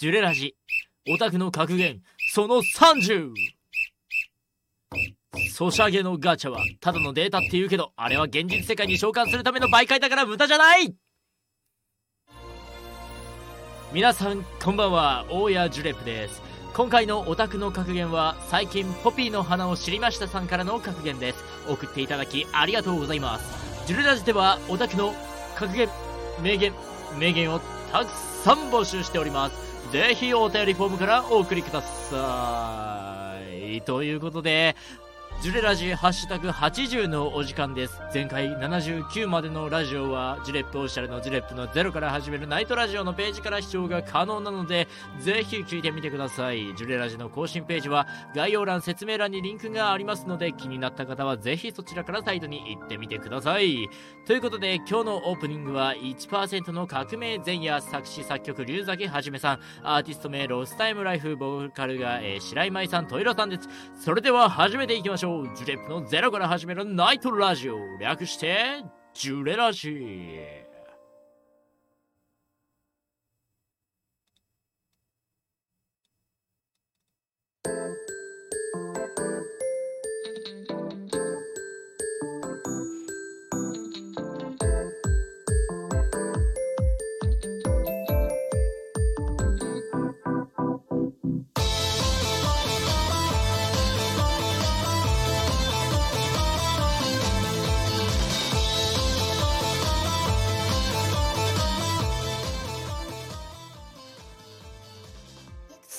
ジュレラジ。オタクの格言。その30ソシャゲのガチャはただのデータって言うけどあれは現実世界に召喚するための媒介だから無駄じゃない。皆さんこんばんは。大谷ジュレプです。今回のオタクの格言は最近ポピーの花を知りましたさんからの格言です。送っていただきありがとうございます。ジュレラジではオタクの格言名言名言をたくさん募集しております。ぜひお便りフォームからお送りください。ということでジュレラジハッシュタグ80のお時間です。前回79までのラジオはジュレップオフィシャルのジュレップのゼロから始めるナイトラジオのページから視聴が可能なので、ぜひ聞いてみてください。ジュレラジの更新ページは概要欄、説明欄にリンクがありますので、気になった方はぜひそちらからサイトに行ってみてください。ということで、今日のオープニングは1%の革命前夜作詞作曲龍崎はじめさん、アーティスト名ロスタイムライフボーカルが、えー、白井舞さん、トイロさんです。それでは始めていきましょう。ジュレップのゼロから始めるナイトラジオ。略してジュレラジ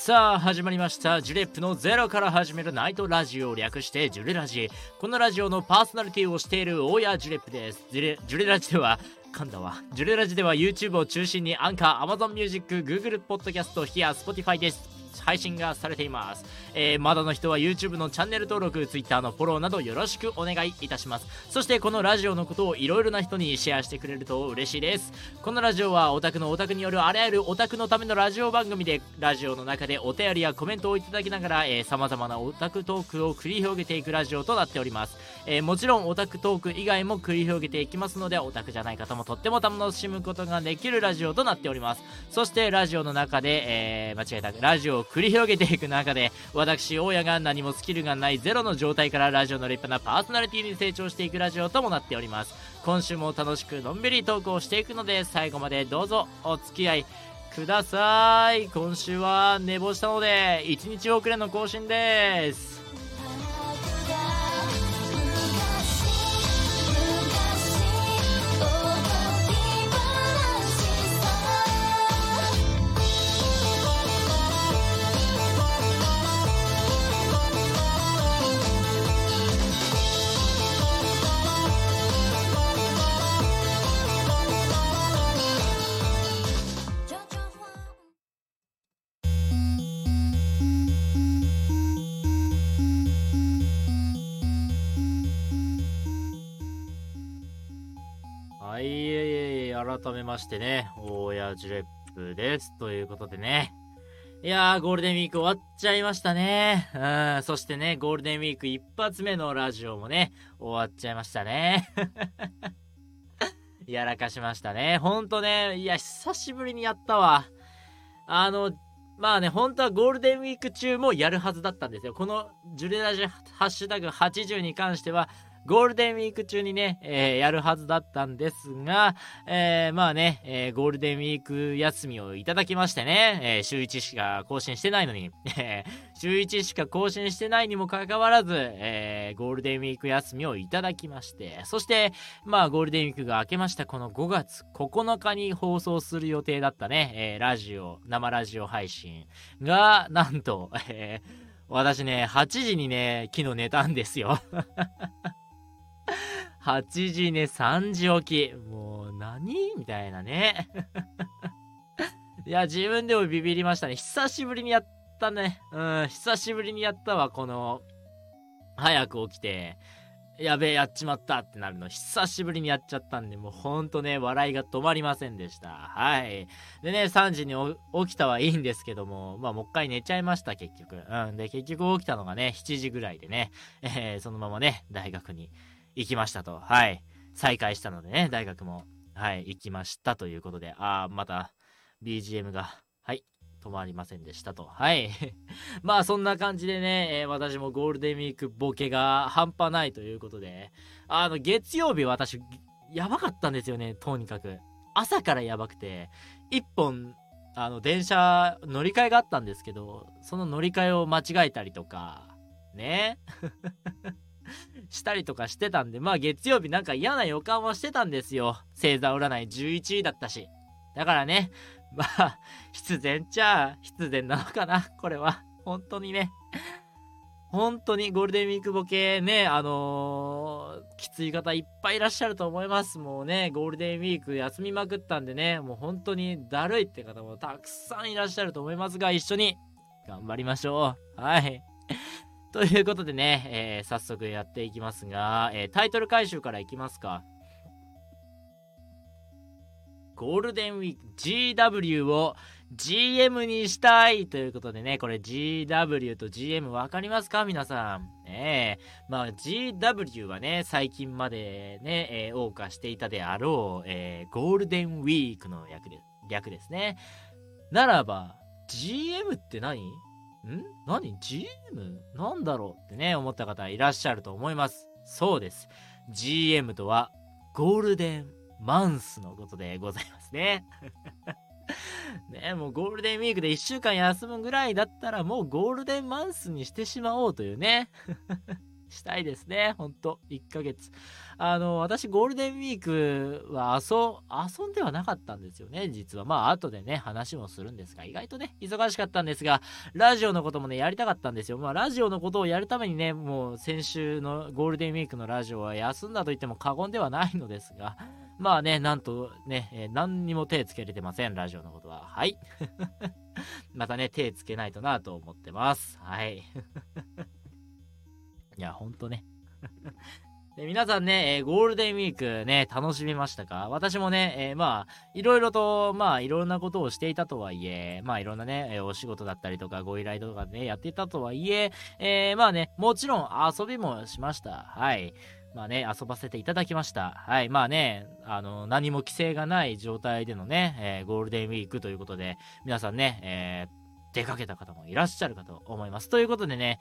さあ始まりました。ジュレップのゼロから始めるナイトラジオを略してジュレラジ。このラジオのパーソナリティをしている大谷ジュレップです。ジュレジュレラジでは噛んだわジュレラジでは YouTube を中心にアンカー Amazon Music Google Podcast ヒア Spotify です。配信がされています、えー、まだの人は YouTube のチャンネル登録 Twitter のフォローなどよろしくお願いいたします。そしてこのラジオのことをいろいろな人にシェアしてくれると嬉しいです。このラジオはオタクのオタクによるあらゆるオタクのためのラジオ番組でラジオの中でお便りやコメントをいただきながらさまざまなオタクトークを繰り広げていくラジオとなっております、えー、もちろんオタクトーク以外も繰り広げていきますのでオタクじゃない方もとっても楽しむことができるラジオとなっております。そしてラジオの中で、えー、間違えたラジオを繰り広げていく中で私大家が何もスキルがないゼロの状態からラジオの立派なパーソナリティに成長していくラジオともなっております。今週も楽しくのんびりトークをしていくので最後までどうぞお付き合いください。今週は寝坊したので1日遅れの更新です。改めましてね、大谷ジュレップです。ということでね。いやー、ゴールデンウィーク終わっちゃいましたね。うん、そしてね、ゴールデンウィーク一発目のラジオもね、終わっちゃいましたね。やらかしましたね。ほんとね、いや、久しぶりにやったわ。あの、まあね、本当はゴールデンウィーク中もやるはずだったんですよ。このジュレラジハッシュタグ80に関しては、ゴールデンウィーク中にね、えー、やるはずだったんですが、えー、まあね、えー、ゴールデンウィーク休みをいただきましてね、え週1しか更新してないのに、週1しか更新してないにもかかわらず、えゴールデンウィーク休みをいただきまして、そして、まあゴールデンウィークが明けましたこの5月9日に放送する予定だったね、えラジオ、生ラジオ配信が、なんと、え私ね、8時にね、昨日寝たんですよ。8時ね、3時起き。もう何？みたいなね。いや、自分でもビビりましたね。久しぶりにやったね。うん、久しぶりにやったわ、この、早く起きて、やべえ、やっちまったってなるの、久しぶりにやっちゃったんで、もうほんとね、笑いが止まりませんでした。はい。でね、3時に起きたはいいんですけども、まあ、もう一回寝ちゃいました、結局。うん。で、結局起きたのがね、7時ぐらいでね、えー、そのままね、大学に行きましたと。はい。再開したのでね、大学も、はい、行きましたということで、あー、また、BGM が、はい、止まりませんでしたと。はい。まあそんな感じでね、えー、私もゴールデンウィークボケが半端ないということで、あの、月曜日私、やばかったんですよね、とにかく。朝からやばくて、一本、あの、電車乗り換えがあったんですけど、その乗り換えを間違えたりとか、ねしたりとかしてたんで、まあ月曜日なんか嫌な予感はしてたんですよ。星座占い11位だったし。だからね、まあ、必然ちゃ必然なのかな、これは。本当にね。本当にゴールデンウィークボケね、あのー、きつい方いっぱいいらっしゃると思います。もうね、ゴールデンウィーク休みまくったんでね、もう本当にだるいって方もたくさんいらっしゃると思いますが、一緒に頑張りましょう。はい。ということでね、えー、早速やっていきますが、えー、タイトル回収からいきますか。ゴールデンウィーク GW を GM にしたいということでね、これ GW と GM わかりますか？皆さん。ええまあ GW はね、最近までね、えー、謳歌していたであろう、えー、ゴールデンウィークの略で略ですね。ならば、GM って何？ん？何 ?GM? なんだろうってね、思った方いらっしゃると思います。そうです。GM とは、ゴールデンマンスのことでございますね。ねもうゴールデンウィークで1週間休むぐらいだったらもうゴールデンマンスにしてしまおうというね。したいですね。ほんと。1ヶ月。あの、私、ゴールデンウィークは遊、遊んではなかったんですよね、実は。まあ、後でね、話もするんですが、意外とね、忙しかったんですが、ラジオのこともね、やりたかったんですよ。まあ、ラジオのことをやるためにね、もう、先週のゴールデンウィークのラジオは休んだと言っても過言ではないのですが、まあね、なんとね、えー、何にも手つけれてません、ラジオのことは。はい。またね、手つけないとなと思ってます。はい。いや、ほんとね。で皆さんね、えー、ゴールデンウィークね、楽しみましたか？私もね、えー、まあ、いろいろと、まあ、いろんなことをしていたとはいえ、まあ、いろんなね、えー、お仕事だったりとか、ご依頼とかね、やっていたとはいえ、えまあね、もちろん遊びもしました。はい。まあね、遊ばせていただきました。はい。まあね、あの、何も規制がない状態でのね、えゴールデンウィークということで、皆さんね、え出かけた方もいらっしゃるかと思います。ということでね、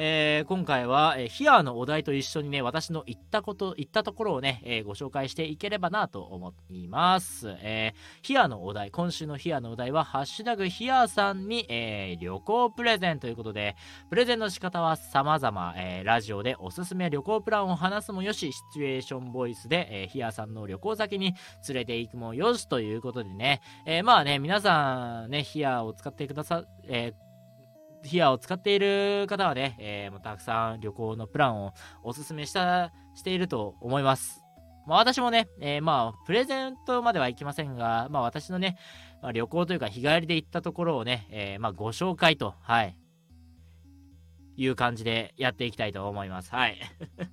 えー、今回は、えー、ヒアのお題と一緒にね、私の行ったこと、行ったところをね、えー、ご紹介していければなと思います。えー、ヒアのお題、今週のヒアのお題は、ハッシュタグヒアさんに、えー、旅行プレゼンということで、プレゼンの仕方は様々、えー、ラジオでおすすめ旅行プランを話すもよし、シチュエーションボイスで、えー、ヒアさんの旅行先に連れて行くもよしということでね、えー、まあね、皆さんね、ヒアを使ってくださ、えーヒアを使っている方はね、えー、もうたくさん旅行のプランをおすすめした、していると思います。まあ私もね、えー、まあプレゼントまではいきませんが、まあ私のね、まあ、旅行というか日帰りで行ったところをね、えー、まあご紹介と、はい、いう感じでやっていきたいと思います。はい。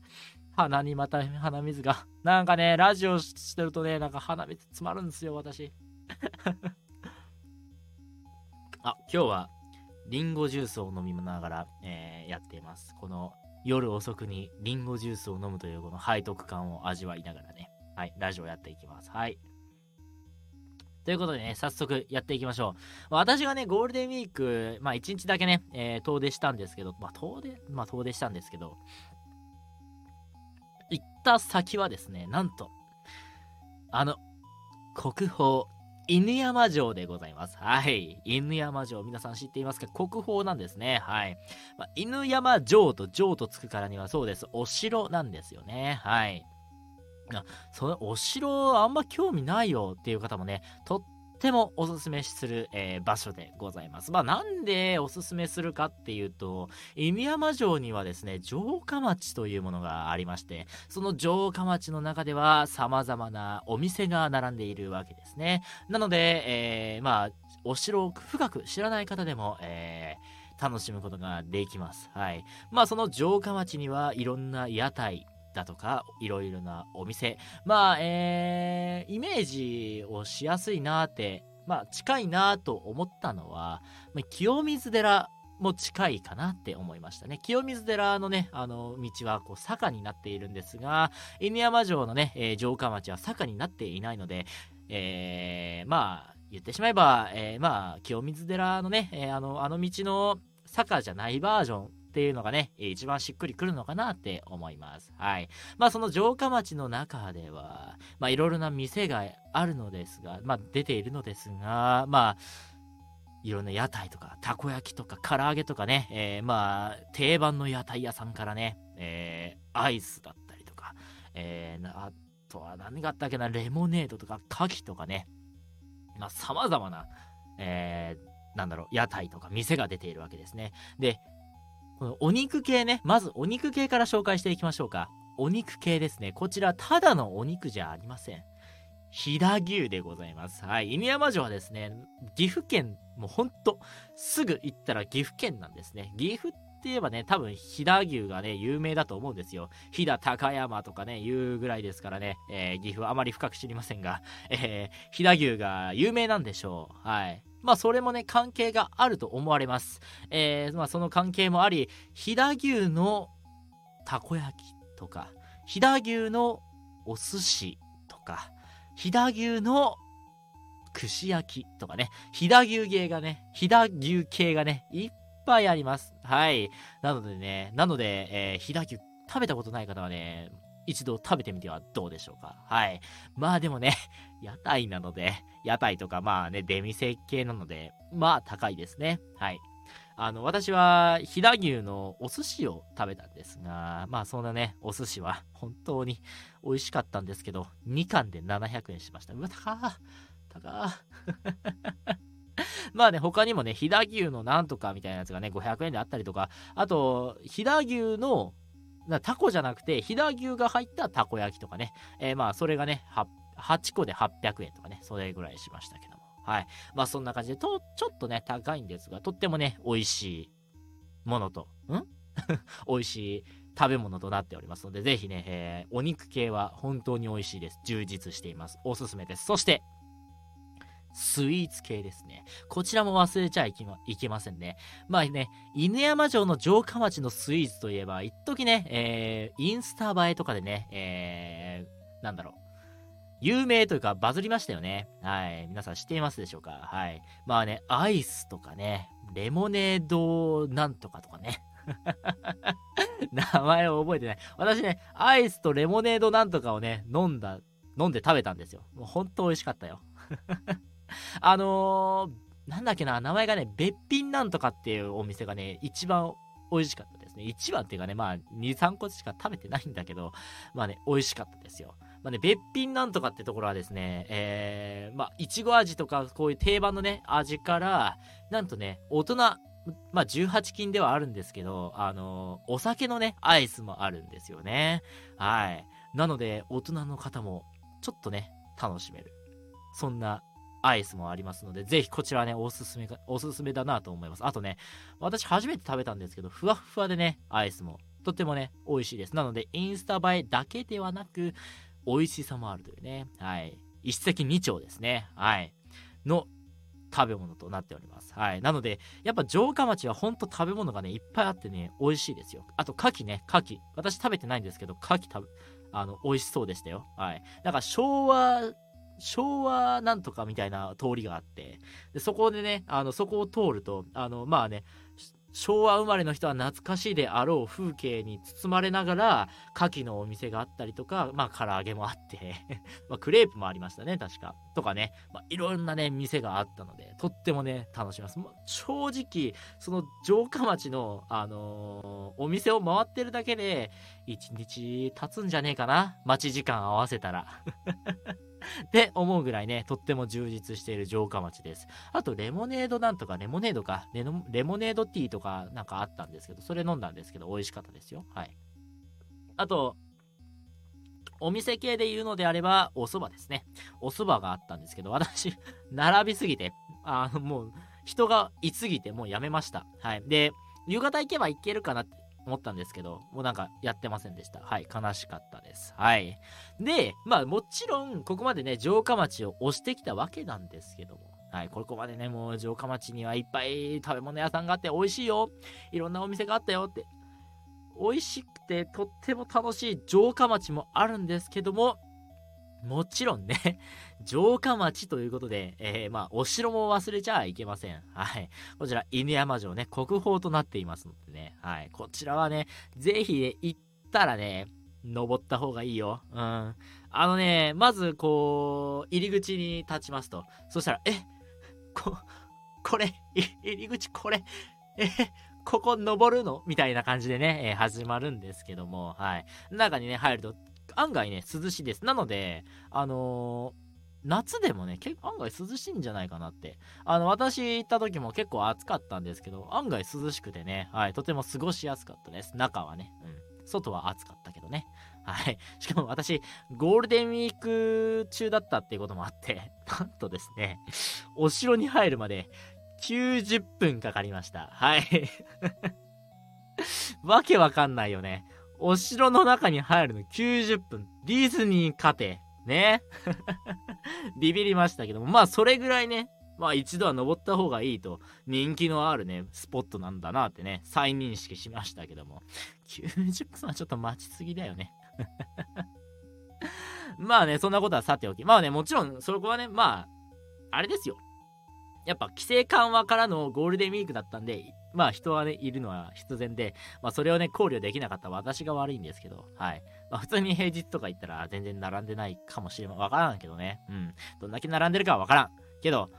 鼻にまた鼻水が。なんかね、ラジオしてるとね、なんか鼻水詰まるんですよ、私。あ、今日はリンゴジュースを飲みながら、えー、やっています。この夜遅くにリンゴジュースを飲むというこの背徳感を味わいながらね、はい、ラジオやっていきます。はい。ということでね、早速やっていきましょう。私がね、ゴールデンウィーク、まあ1日だけね、えー、遠出したんですけど、まあ遠出、まあ遠出したんですけど、行った先はですね、なんと、あの、国宝犬山城でございます。はい。犬山城、皆さん知っていますか？国宝なんですね。はい。まあ、犬山城と城とつくからにはそうです。お城なんですよね。はい。そのお城あんま興味ないよっていう方もね、とってもおすすめする、えー、場所でございます。まあなんでおすすめするかっていうと、犬山城にはですね、城下町というものがありまして、その城下町の中では様々なお店が並んでいるわけですね。なので、えー、まあ、お城を深く知らない方でも、えー、楽しむことができます。はい。まあその城下町にはいろんな屋台、だとか、いろいろなお店。まあ、えー、イメージをしやすいなって、まあ、近いなと思ったのは、ま、清水寺も近いかなって思いましたね。清水寺のね、あの、道はこう坂になっているんですが、犬山城のね、えー、城下町は坂になっていないので、えー、まあ、言ってしまえば、えー、まあ、清水寺のね、えー、あの、あの道の坂じゃないバージョンっていうのがね、一番しっくりくるのかなって思います。はい。まあその城下町の中では、まあいろいろな店があるのですが、まあ出ているのですが、まあ、いろんな屋台とか、たこ焼きとか、唐揚げとかね、えー、まあ、定番の屋台屋さんからね、えー、アイスだったりとか、えー、あとは何があったっけな、レモネードとか、牡蠣とかね、まあ、様々な、えー、なんだろう、屋台とか店が出ているわけですね。で、このお肉系ね、まずお肉系から紹介していきましょうか。お肉系ですね。こちら、ただのお肉じゃありません。飛騨牛でございます。はい。犬山城はですね、岐阜県、もうほんと、すぐ行ったら岐阜県なんですね。岐阜って言えばね、多分飛騨牛がね、有名だと思うんですよ。飛騨高山とかね、言うぐらいですからね、えー、岐阜あまり深く知りませんが、えー、飛騨牛が有名なんでしょう。はい。まあ、それもね、関係があると思われます。えー、まあ、その関係もあり、飛騨牛のたこ焼きとか、飛騨牛のお寿司とか、飛騨牛の串焼きとかね、飛騨牛系がね、飛騨牛系がね、いっぱいあります。はい。なのでね、なので、えー、飛騨牛食べたことない方はね、一度食べてみてはどうでしょうか？はい。まあでもね、屋台なので、屋台とかまあね、出店系なので、まあ高いですね。はい。あの、私は、飛騨牛のお寿司を食べたんですが、まあそんなね、お寿司は本当に美味しかったんですけど、2貫で700円しました。うわ、高ー高 まあね、他にもね、飛騨牛のなんとかみたいなやつがね、500円であったりとか、あと、飛騨牛のタコじゃなくて、飛騨牛が入ったたこ焼きとかね。えー、まあ、それがね、8個で800円とかね、それぐらいしましたけども。はい。まあ、そんな感じで、と、ちょっとね、高いんですが、とってもね、美味しいものと、ん？美味しい食べ物となっておりますので、ぜひね、えー、お肉系は本当に美味しいです。充実しています。おすすめです。そして、スイーツ系ですね。こちらも忘れちゃいけまいけませんね。まあね、犬山城の城下町のスイーツといえば、一時ね、えー、インスタ映えとかでね、えー、なんだろう。有名というかバズりましたよね。はい。皆さん知っていますでしょうか？はい。まあね、アイスとかね、レモネードなんとかとかね。名前を覚えてない。私ね、アイスとレモネードなんとかをね、飲んだ、飲んで食べたんですよ。もう本当美味しかったよ。あのー、なんだっけな、名前がね、べっぴんなんとかっていうお店がね、一番美味しかったですね。一番っていうかね、まあ、2、3個しか食べてないんだけど、まあね、美味しかったですよ。まあね、べっぴんなんとかってところはですね、えー、まあ、いちご味とか、こういう定番のね、味から、なんとね、大人、まあ、18金ではあるんですけど、あのー、お酒のね、アイスもあるんですよね。はい。なので、大人の方も、ちょっとね、楽しめる。そんなアイスもありますので、ぜひこちらね、おすすめか、おすすめだなと思います。あとね、私初めて食べたんですけど、ふわふわでね、アイスも、とってもね、美味しいです。なので、インスタ映えだけではなく、美味しさもあるというね、はい。一石二鳥ですね。はい。の食べ物となっております。はい。なので、やっぱ城下町はほんと食べ物がね、いっぱいあってね、美味しいですよ。あと、牡蠣ね、牡蠣。私食べてないんですけど、牡蠣食べ、あの、美味しそうでしたよ。はい。だから昭和昭和なんとかみたいな通りがあって、でそこでね、あの、そこを通ると、あの、まあね、昭和生まれの人は懐かしいであろう風景に包まれながら、牡蠣のお店があったりとか、まあ、唐揚げもあって ま、クレープもありましたね、確か。とかね、まあ、いろんなね、店があったので、とってもね、楽しみます。まあ、正直、その城下町の、あのー、お店を回ってるだけで、一日経つんじゃねえかな。待ち時間合わせたら って思うぐらいね、とっても充実している城下町です。あと、レモネードなんとか、レモネードか、レレモネードティーとかなんかあったんですけど、それ飲んだんですけど、美味しかったですよ。はい。あと、お店系で言うのであれば、お蕎麦ですね。お蕎麦があったんですけど、私、並びすぎて、あの、もう、人がいすぎて、もうやめました。はい。で、夕方行けば行けるかなって思ったんですけど、もうなんかやってませんでした。はい、悲しかったです。はい。で、まあもちろん、ここまでね、城下町を押してきたわけなんですけども、はい、ここまでね、もう城下町にはいっぱい食べ物屋さんがあって美味しいよ。いろんなお店があったよって。美味しくてとっても楽しい城下町もあるんですけども、もちろんね、城下町ということで、えー、まあ、お城も忘れちゃいけません。はい。こちら、犬山城ね、国宝となっていますのでね、はい。こちらはね、ぜひ、ね、行ったらね、登った方がいいよ。うん。あのね、まず、こう、入り口に立ちますと。そしたら、え、こ、これ、入り口これ、え、ここ登るの？みたいな感じでね、えー、始まるんですけども、はい。中にね、入ると、案外ね、涼しいです。なので、あのー夏でもね、結構案外涼しいんじゃないかなって。あの、私行った時も結構暑かったんですけど、案外涼しくてね、はい、とても過ごしやすかったです。中はね。うん。外は暑かったけどね。はい。しかも私、ゴールデンウィーク中だったっていうこともあって、なんとですね、お城に入るまで90分かかりました。はい。わけわかんないよね。お城の中に入るの90分。ディズニー勝て。ね。ビビりましたけども、まあそれぐらいね、まあ一度は登った方がいいと人気のあるね、スポットなんだなってね、再認識しましたけども、90分はちょっと待ちすぎだよね。まあね、そんなことはさておき。まあね、もちろんそこはね、まあ、あれですよ。やっぱ規制緩和からのゴールデンウィークだったんで、まあ人はね、いるのは必然で、まあそれをね、考慮できなかった私が悪いんですけど、はい。まあ普通に平日とか行ったら全然並んでないかもしれません、わからんけどね。うん。どんだけ並んでるかはわからん。けど、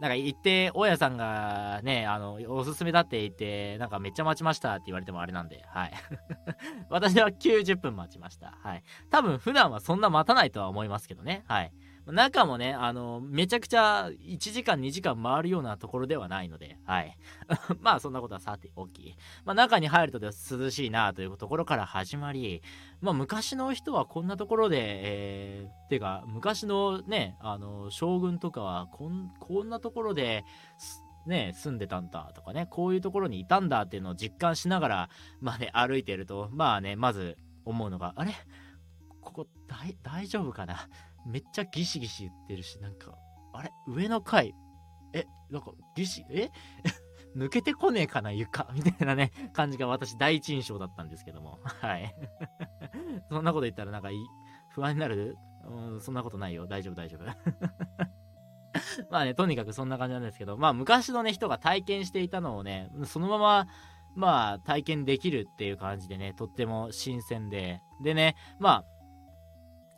なんか行って、大家さんがね、あの、おすすめだって言って、なんかめっちゃ待ちましたって言われてもあれなんで、はい。私は90分待ちました。はい。多分普段はそんな待たないとは思いますけどね。はい。中もね、あの、めちゃくちゃ1時間2時間回るようなところではないので、はい。まあそんなことはさておき、まあ中に入ると涼しいなというところから始まり、まあ昔の人はこんなところで、えー、てか昔のね、あの、将軍とかはこん、こんなところで、ね、住んでたんだとかね、こういうところにいたんだっていうのを実感しながら、まあね、歩いてると、まあね、まず思うのが、あれ？ここ大丈夫かな？めっちゃギシギシ言ってるし、なんか、あれ？上の階、え、なんかギシ、え？抜けてこねえかな床？みたいなね、感じが私第一印象だったんですけども。はい。そんなこと言ったらなんか不安になる？うん、そんなことないよ。大丈夫、大丈夫。まあね、とにかくそんな感じなんですけど、まあ昔のね、人が体験していたのをね、そのまま、まあ体験できるっていう感じでね、とっても新鮮で、でね、まあ、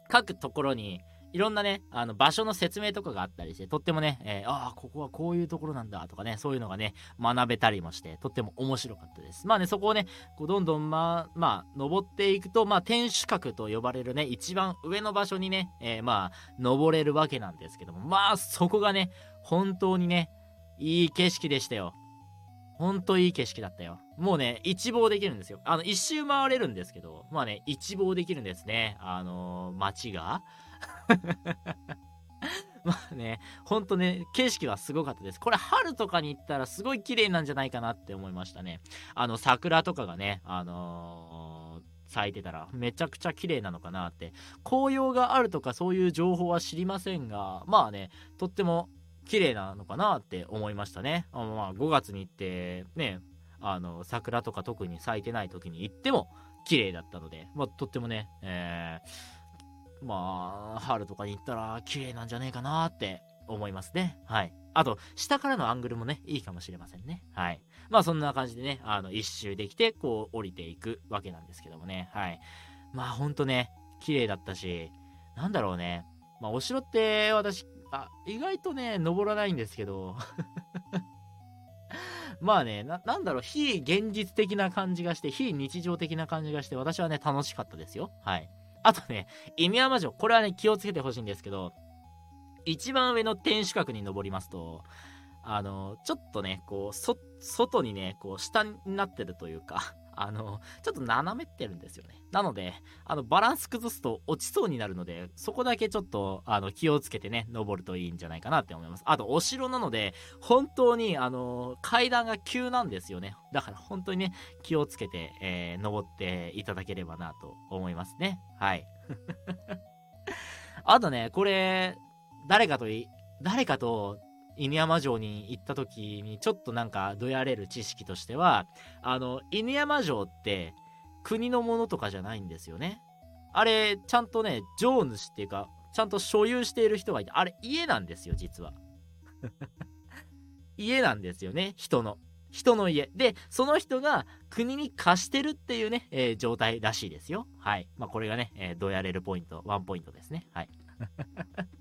各ところに、いろんなね、あの場所の説明とかがあったりして、とってもね、えー、ああ、ここはこういうところなんだとかね、そういうのがね、学べたりもして、とっても面白かったです。まあね、そこをね、こうどんどんまあ、まあ、登っていくと、まあ、天守閣と呼ばれるね、一番上の場所にね、えー、まあ、登れるわけなんですけども、まあ、そこがね、本当にね、いい景色でしたよ。ほんといい景色だったよ。もうね、一望できるんですよ。あの、一周回れるんですけど、まあね、一望できるんですね。あのー、街が。まあね、ほんとね、景色はすごかったです。これ春とかに行ったらすごい綺麗なんじゃないかなって思いましたね。あの、桜とかがね、あのー、咲いてたらめちゃくちゃ綺麗なのかなって。紅葉があるとかそういう情報は知りませんが、まあね、とっても綺麗なのかなって思いましたね。あまあ5月に行って、ね、あの、桜とか特に咲いてない時に行っても綺麗だったので、まあとってもね、えーまあ、春とかに行ったら綺麗なんじゃねえかなって思いますね。はい。あと、下からのアングルもね、いいかもしれませんね。はい。まあ、そんな感じでね、あの、一周できて、こう、降りていくわけなんですけどもね。はい。まあ、ほんとね、綺麗だったし、なんだろうね。まあ、お城って私、あ、意外とね、登らないんですけど、まあねな、なんだろう、非現実的な感じがして、非日常的な感じがして、私はね、楽しかったですよ。はい。あとね、犬山城、これはね、気をつけてほしいんですけど、一番上の天守閣に登りますと、あの、ちょっとね、こう、外にね、こう、下になってるというか、あの、ちょっと斜めってるんですよね。なので、あの、バランス崩すと落ちそうになるので、そこだけちょっと、あの、気をつけてね、登るといいんじゃないかなって思います。あと、お城なので、本当に、あの、階段が急なんですよね。だから、本当にね、気をつけて、えー、登っていただければなと思いますね。はい。あとね、これ、誰かとい、誰かと犬山城に行った時にちょっとなんかどやれる知識としては、あの、犬山城って国のものとかじゃないんですよね。あれ、ちゃんとね、城主っていうか、ちゃんと所有している人がいて、あれ家なんですよ、実は。家なんですよね、人の。人の家。で、その人が国に貸してるっていうね、えー、状態らしいですよ。はい。まあ、これがね、えー、どうやれるポイント、ワンポイントですね。はい。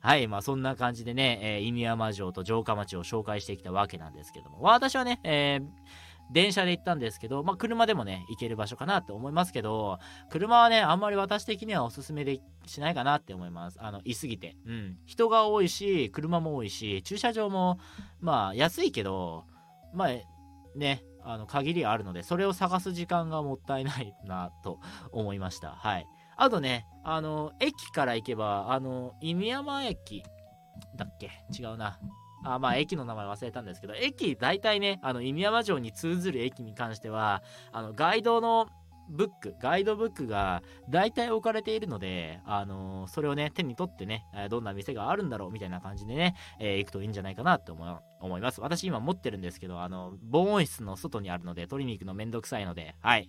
はい、まあそんな感じでね、えー、犬山城と城下町を紹介してきたわけなんですけども、私はね、えー、電車で行ったんですけど、まあ、車でもね、行ける場所かなって思いますけど、車はね、あんまり私的にはおすすめでしないかなって思います。あの、いすぎて。うん。人が多いし、車も多いし、駐車場も、まあ、安いけど、まあ、ね、あの、限りあるので、それを探す時間がもったいないなと思いました。はい。あとね、あの、駅から行けば、あの、犬山駅だっけ？違うな。あまあ、駅の名前忘れたんですけど、駅、大体ね、あの、犬山城に通ずる駅に関しては、あの、ガイドのブック、ガイドブックが大体置かれているので、あの、それをね、手に取ってね、どんな店があるんだろうみたいな感じでね、えー、行くといいんじゃないかなって思います。私今持ってるんですけど、あの、防音室の外にあるので、取りに行くのめんどくさいので、はい。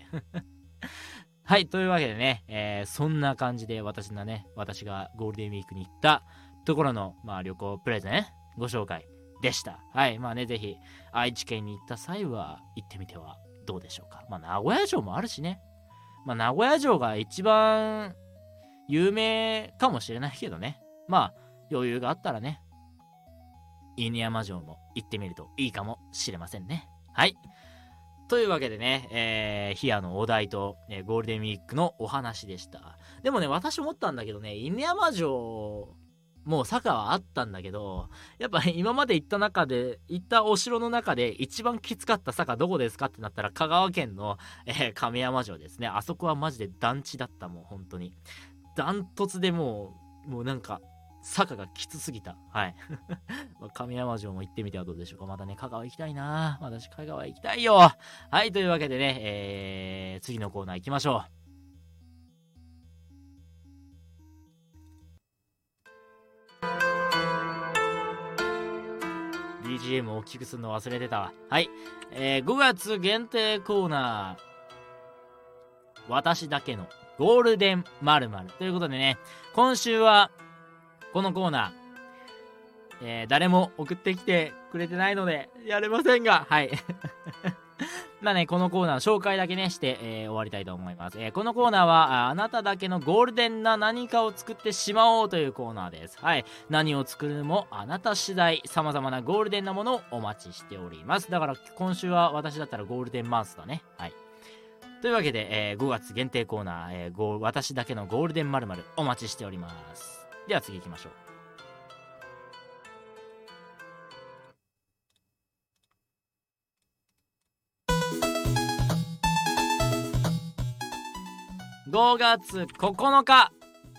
はい、というわけでね、えー、そんな感じで私のね、私がゴールデンウィークに行ったところの、まあ、旅行プレゼンご紹介でした。はい。まあね、ぜひ、愛知県に行った際は行ってみてはどうでしょうか。まあ、名古屋城もあるしね。まあ、名古屋城が一番有名かもしれないけどね。まあ、余裕があったらね、犬山城も行ってみるといいかもしれませんね。はい。というわけでね、えー、ヒアのお題と、えー、ゴールデンウィークのお話でした。でもね、私思ったんだけどね、犬山城もう坂はあったんだけど、やっぱ 今まで行った中で、行ったお城の中で一番きつかった坂どこですかってなったら香川県の、えー、亀山城ですね。あそこはマジで団地だったもう本当に。ダントツでもう、もうなんか、坂がきつすぎた。はい。亀山城も行ってみてはどうでしょうか。またね、香川行きたいな私香川行きたいよはい、というわけでね、えー、次のコーナー行きましょう。BGM を大きくするの忘れてた。はい。えー、5月限定コーナー。私だけのゴールデン〇〇ということでね、今週はこのコーナー、えー、誰も送ってきてくれてないので、やれませんが、はい。まあね、このコーナー紹介だけね、して、えー、終わりたいと思います。えー、このコーナーはあ、あなただけのゴールデンな何かを作ってしまおうというコーナーです。はい。何を作るもあなた次第、様々なゴールデンなものをお待ちしております。だから今週は私だったらゴールデンマンスだね。はい。というわけで、えー、5月限定コーナー、えー、私だけのゴールデン〇〇お待ちしております。では次行きましょう。5月9日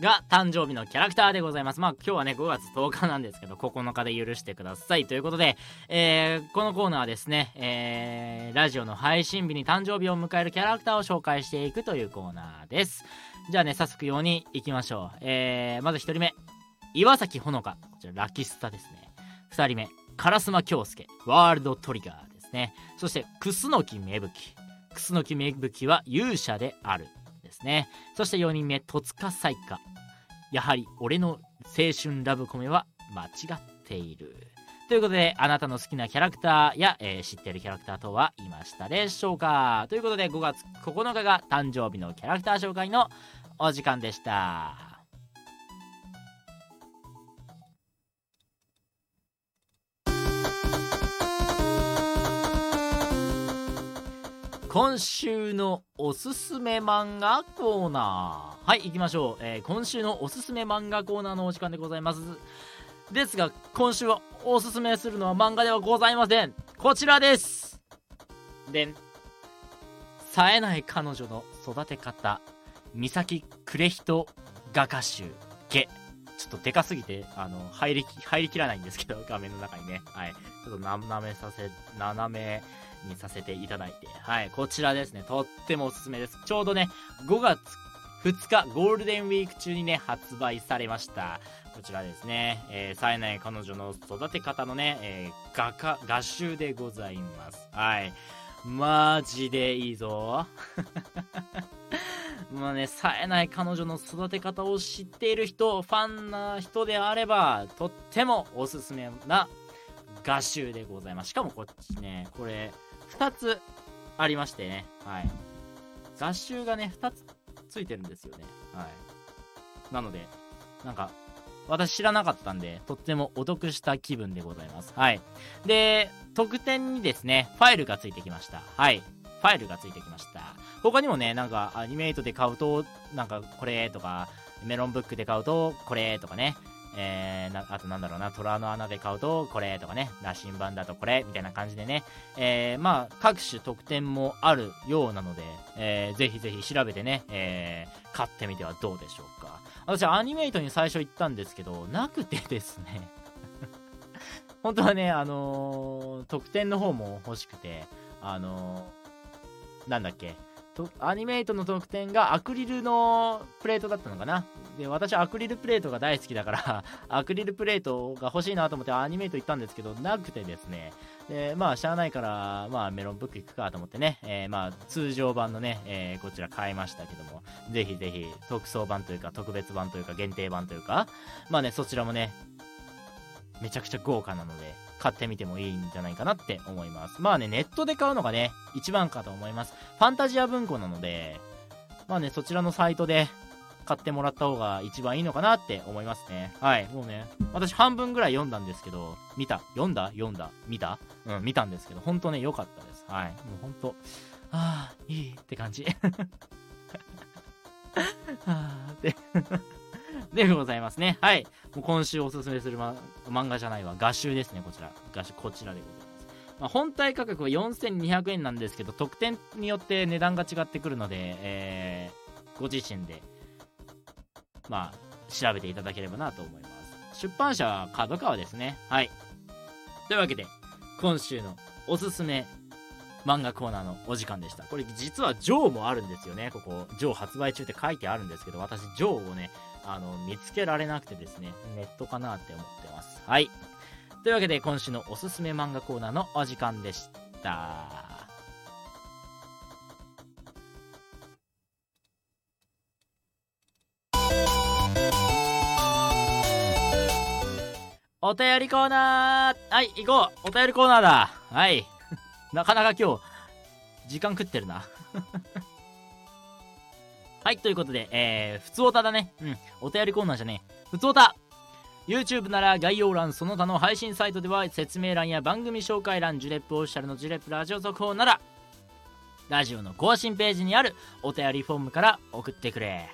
が誕生日のキャラクターでございます。まあ今日はね5月10日なんですけど9日で許してくださいということで、えー、このコーナーはですね、えー、ラジオの配信日に誕生日を迎えるキャラクターを紹介していくというコーナーです。じゃあね早速4人いきましょう。えー、まず1人目岩崎ほのかこちらラキスタですね。2人目烏丸京介ワールドトリガーですね。そして楠木芽吹楠木芽吹は勇者であるですね。そして4人目、戸塚彩花。やはり俺の青春ラブコメは間違っている。ということで、あなたの好きなキャラクターや、えー、知ってるキャラクターとはいましたでしょうかということで、5月9日が誕生日のキャラクター紹介のお時間でした。今週のおすすめ漫画コーナー。はい、行きましょう。えー、今週のおすすめ漫画コーナーのお時間でございます。ですが、今週はおすすめするのは漫画ではございません。こちらです。でん。冴えない彼女の育て方、三崎呉人画家集、下。ちょっとでかすぎて、あの、入り、入りきらないんですけど、画面の中にね。はい。ちょっと斜めさせ、斜め、にさせていただいて、はい、こちらですね、とってもおすすめです。ちょうどね、5月2日、ゴールデンウィーク中にね、発売されました。こちらですね、えー、冴えない彼女の育て方のね、えー、画家、画集でございます。はい。マジでいいぞ。まあね、冴えない彼女の育て方を知っている人、ファンな人であれば、とってもおすすめな画集でございます。しかもこっちね、これ、2つありましてね、はい。画集がね、2つついてるんですよね。はい。なので、なんか、私知らなかったんで、とってもお得した気分でございます。はい。で、特典にですね、ファイルがついてきました。はい。ファイルがついてきました。他にもね、なんかアニメイトで買うと、なんかこれとか、メロンブックで買うとこれとかね、えー、なあとなんだろうな、虎の穴で買うとこれとかね、羅針盤だとこれみたいな感じでね、えー、まあ、各種特典もあるようなので、えー、ぜひぜひ調べてね、えー、買ってみてはどうでしょうか。私、アニメイトに最初行ったんですけど、なくてですね。本当はね、あのー、特典の方も欲しくて、あのー、なんだっけ、アニメイトの特典がアクリルのプレートだったのかな？で私アクリルプレートが大好きだから アクリルプレートが欲しいなと思ってアニメイト行ったんですけどなくてですね。でまあしゃあないからまあメロンブック行くかと思ってね、えー、まあ通常版のね、えー、こちら買いましたけども。ぜひぜひ特装版というか特別版というか限定版というか。まあねそちらもねめちゃくちゃ豪華なので。買ってみてもいいんじゃないかなって思います。まあね、ネットで買うのがね、一番かと思います。ファンタジア文庫なので、まあね、そちらのサイトで買ってもらった方が一番いいのかなって思いますね。はい。もうね、私半分ぐらい読んだんですけど、見た？読んだ？読んだ？見た？うん、見たんですけど、ほんとね、良かったです。はい。もうほんと、ああ、いいって感じ。は あって でございますね。はい。もう今週おすすめする、ま、漫画じゃないわ。画集ですね、こちら。画集、こちらでございます。まあ、本体価格は4200円なんですけど、特典によって値段が違ってくるので、えー、ご自身で、まあ、調べていただければなと思います。出版社は角川ですね。はい。というわけで、今週のおすすめ漫画コーナーのお時間でした。これ実はジョーもあるんですよね。ここ、ジョー発売中って書いてあるんですけど、私、ジョーをね、あの、見つけられなくてですね、ネットかなって思ってます。はい。というわけで、今週のおすすめ漫画コーナーのお時間でした。お便りコーナーはい、行こうお便りコーナーだはい。なかなか今日、時間食ってるなはい、ということで、えー、ふつおただね。うん、お便りコーナーじゃねえ。ふつおた。YouTube なら概要欄その他の配信サイトでは説明欄や番組紹介欄ジュレップオフィシャルのジュレップラジオ続報ならラジオの更新ページにあるお便りフォームから送ってくれ、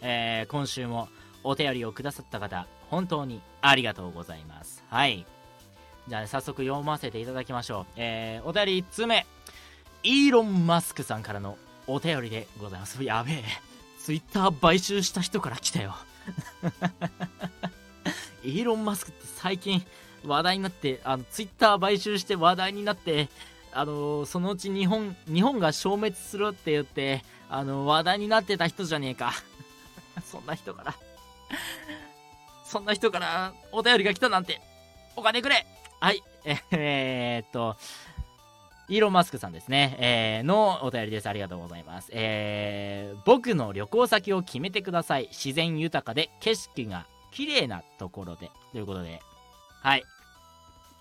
えー、今週もお便りをくださった方本当にありがとうございます。はい。じゃあ、早速読ませていただきましょう。えー、お便り1通目。イーロン・マスクさんからのお便りでございます。やべえ。ツイッター買収した人から来たよ。イーロン・マスクって最近話題になって、あの、ツイッター買収して話題になって、あの、そのうち日本、日本が消滅するって言って、あの、話題になってた人じゃねえか。そんな人から。そんな人からお便りが来たなんて、お金くれ。はい、えー、っと、イーロン・マスクさんですね、えー、のお便りです。ありがとうございます。えー、僕の旅行先を決めてください。自然豊かで景色が綺麗なところで。ということで、はい。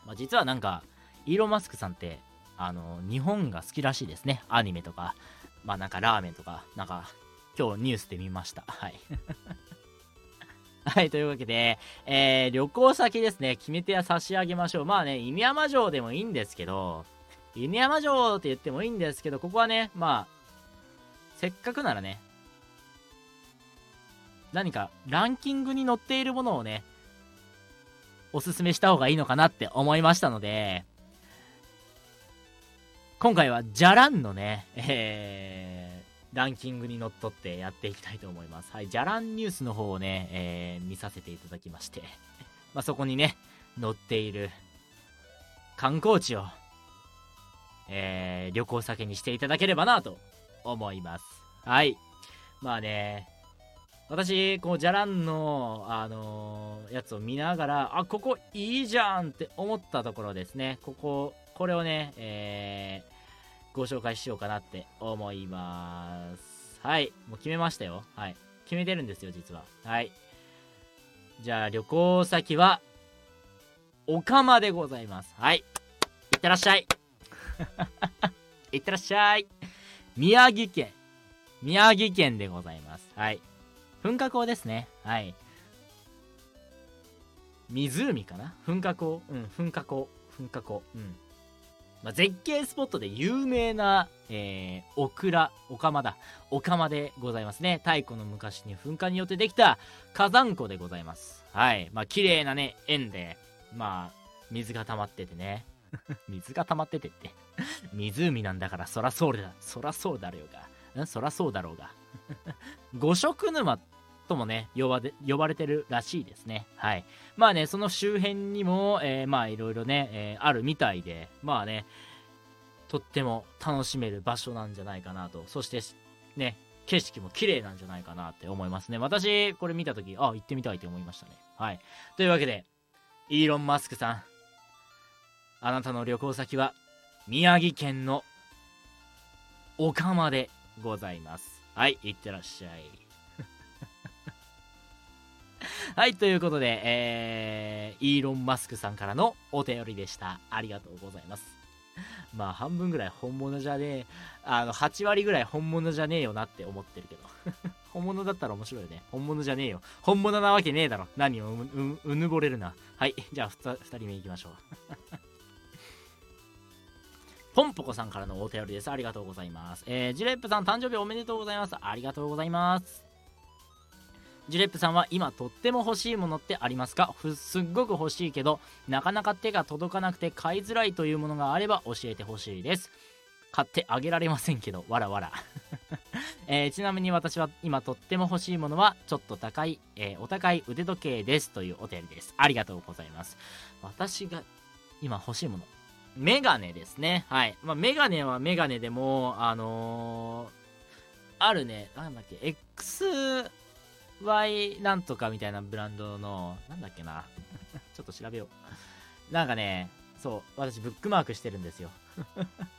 まあ、実はなんか、イーロン・マスクさんって、あの、日本が好きらしいですね。アニメとか、まあなんかラーメンとか、なんか、今日ニュースで見ました。はい。はい、というわけで、えー、旅行先ですね、決め手は差し上げましょう。まあね、犬山城でもいいんですけど、犬山城って言ってもいいんですけど、ここはね、まあ、せっかくならね、何かランキングに載っているものをね、おすすめした方がいいのかなって思いましたので、今回はじゃらんのね、えー、ランキングにのっとってやっていきたいと思います。はい、じゃらんニュースの方をね、えー、見させていただきまして、まあ、そこにね、載っている観光地をえー、旅行先にしていただければなと思います。はい。まあね、私、こう、じゃらんの、あのー、やつを見ながら、あ、ここいいじゃんって思ったところですね。ここ、これをね、えー、ご紹介しようかなって思います。はい。もう決めましたよ。はい。決めてるんですよ、実は。はい。じゃあ、旅行先は、オカマでございます。はい。いってらっしゃい。いってらっしゃい。宮城県。宮城県でございます。はい。噴火口ですね。はい。湖かな？噴火口うん、噴火口。噴火口。うん。まあ、絶景スポットで有名な、えー、オクラ、オカマだ。オカマでございますね。太古の昔に噴火によってできた火山湖でございます。はい。まあ、綺麗なね、円で、まあ、水が溜まっててね。水が溜まっててって。湖なんだから、そらそうだ、そらそうだろうが。ん？そらそうだろうが。五色沼ともね、呼ばで、呼ばれてるらしいですね。はい。まあね、その周辺にも、えーまあいろいろね、えーあるみたいで、まあね、とっても楽しめる場所なんじゃないかなと。そして、ね、景色も綺麗なんじゃないかなって思いますね。私、これ見たとき、あ、行ってみたいって思いましたね。はい。というわけで、イーロン・マスクさん、あなたの旅行先は、宮城県の岡間でございます。はい、いってらっしゃい。はい、ということで、えー、イーロン・マスクさんからのお便りでした。ありがとうございます。まあ、半分ぐらい本物じゃねえ、あの、8割ぐらい本物じゃねえよなって思ってるけど。本物だったら面白いよね。本物じゃねえよ。本物なわけねえだろ。何をうぬぼれるな。はい、じゃあ、2人目いきましょう。ポンポコさんからのお便りです。ありがとうございます。えー、ジレップさん、誕生日おめでとうございます。ありがとうございます。ジュレップさんは今とっても欲しいものってありますか？すっごく欲しいけど、なかなか手が届かなくて買いづらいというものがあれば教えてほしいです。買ってあげられませんけど、わらわら。えーちなみに私は今とっても欲しいものはちょっと高い、えーお高い腕時計ですというお便りです。ありがとうございます。私が今欲しいもの。メガネですね。はい。まあ、メガネはメガネでも、あのーあるね、なんだっけ、XY なんとかみたいなブランドの、なんだっけな。ちょっと調べよう。なんかね、そう、私ブックマークしてるんですよ。